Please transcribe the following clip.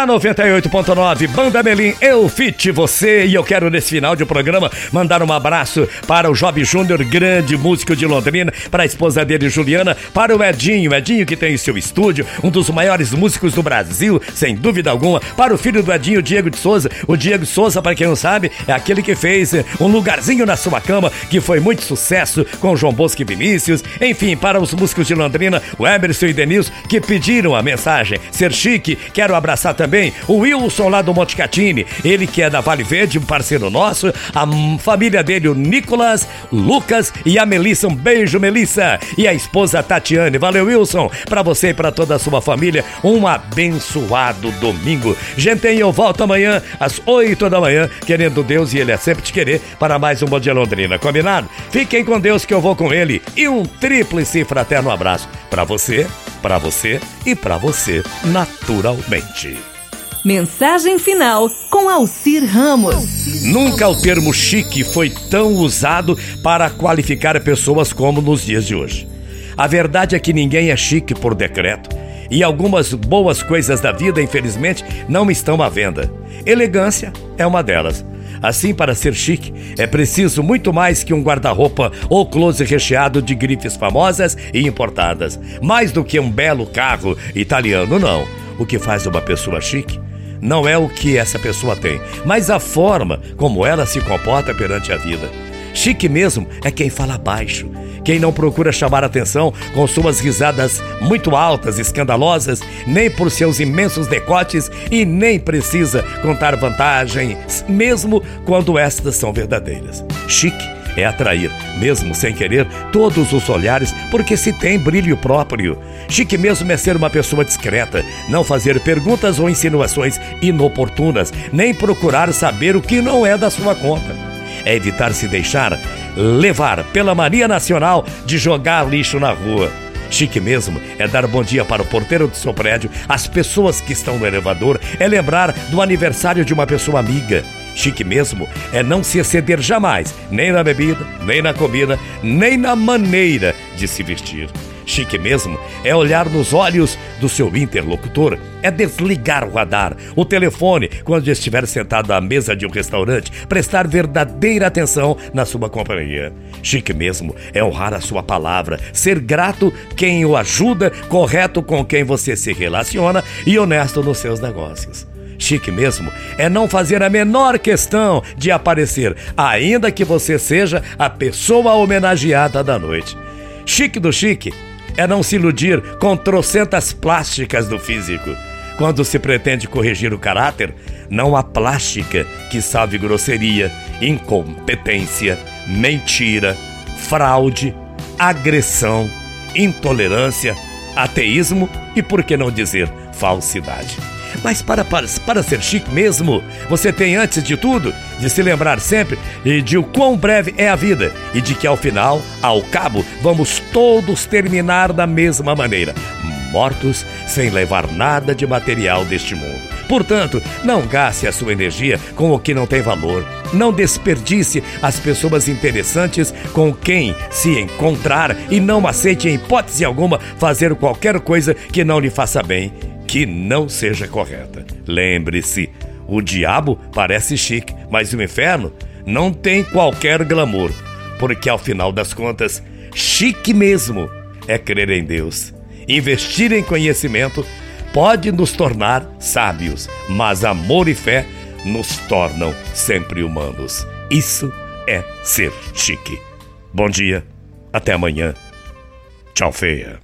Na 98.9, Banda Melim, eu fit você. E eu quero, nesse final de programa, mandar um abraço para o Jovem Júnior, grande músico de Londrina, para a esposa dele, Juliana, para o Edinho, Edinho que tem seu estúdio, um dos maiores músicos do Brasil, sem dúvida alguma, para o filho do Edinho, Diego de Souza. O Diego de Souza, para quem não sabe, é aquele que fez um lugarzinho na sua cama, que foi muito sucesso com João Bosco e Vinícius. Enfim, para os músicos de Londrina, o Emerson e Denilson, que pediram a mensagem. Ser chique, quero abraçar também o Wilson lá do Monte ele que é da Vale Verde, um parceiro nosso, a família dele, o Nicolas, Lucas e a Melissa. Um beijo, Melissa. E a esposa Tatiane. Valeu, Wilson. Para você e para toda a sua família, um abençoado domingo. Gente, eu volto amanhã às 8 da manhã, querendo Deus e Ele é sempre te querer, para mais um Bom Dia Londrina. Combinado? Fiquem com Deus que eu vou com Ele. E um tríplice fraterno abraço para você, para você e para você, naturalmente. Mensagem final com Alcir Ramos. Nunca o termo chique foi tão usado para qualificar pessoas como nos dias de hoje. A verdade é que ninguém é chique por decreto e algumas boas coisas da vida, infelizmente, não estão à venda. Elegância é uma delas. Assim, para ser chique, é preciso muito mais que um guarda-roupa ou closet recheado de grifes famosas e importadas. Mais do que um belo carro italiano, não. O que faz uma pessoa chique não é o que essa pessoa tem, mas a forma como ela se comporta perante a vida. Chique mesmo é quem fala baixo, quem não procura chamar atenção com suas risadas muito altas, escandalosas, nem por seus imensos decotes e nem precisa contar vantagens, mesmo quando estas são verdadeiras. Chique é atrair, mesmo sem querer, todos os olhares, porque se tem brilho próprio. Chique mesmo é ser uma pessoa discreta, não fazer perguntas ou insinuações inoportunas, nem procurar saber o que não é da sua conta. É evitar se deixar levar pela mania nacional de jogar lixo na rua. Chique mesmo é dar bom dia para o porteiro do seu prédio, as pessoas que estão no elevador, é lembrar do aniversário de uma pessoa amiga. Chique mesmo é não se exceder jamais, nem na bebida, nem na comida, nem na maneira de se vestir. Chique mesmo é olhar nos olhos do seu interlocutor, é desligar o radar, o telefone, quando estiver sentado à mesa de um restaurante, prestar verdadeira atenção na sua companhia. Chique mesmo é honrar a sua palavra, ser grato quem o ajuda, correto com quem você se relaciona e honesto nos seus negócios. Chique mesmo é não fazer a menor questão de aparecer, ainda que você seja a pessoa homenageada da noite. Chique do chique é não se iludir com trocentas plásticas do físico. Quando se pretende corrigir o caráter, não há plástica que salve grosseria, incompetência, mentira, fraude, agressão, intolerância, ateísmo e, por que não dizer, falsidade. Mas para, para, para ser chique mesmo, você tem, antes de tudo, de se lembrar sempre de o quão breve é a vida e de que ao final, ao cabo, vamos todos terminar da mesma maneira mortos sem levar nada de material deste mundo. Portanto, não gaste a sua energia com o que não tem valor. Não desperdice as pessoas interessantes com quem se encontrar e não aceite em hipótese alguma fazer qualquer coisa que não lhe faça bem que não seja correta. Lembre-se, o diabo parece chique, mas o inferno não tem qualquer glamour, porque ao final das contas, chique mesmo é crer em Deus. Investir em conhecimento pode nos tornar sábios, mas amor e fé nos tornam sempre humanos. Isso é ser chique. Bom dia, até amanhã. Tchau, feia.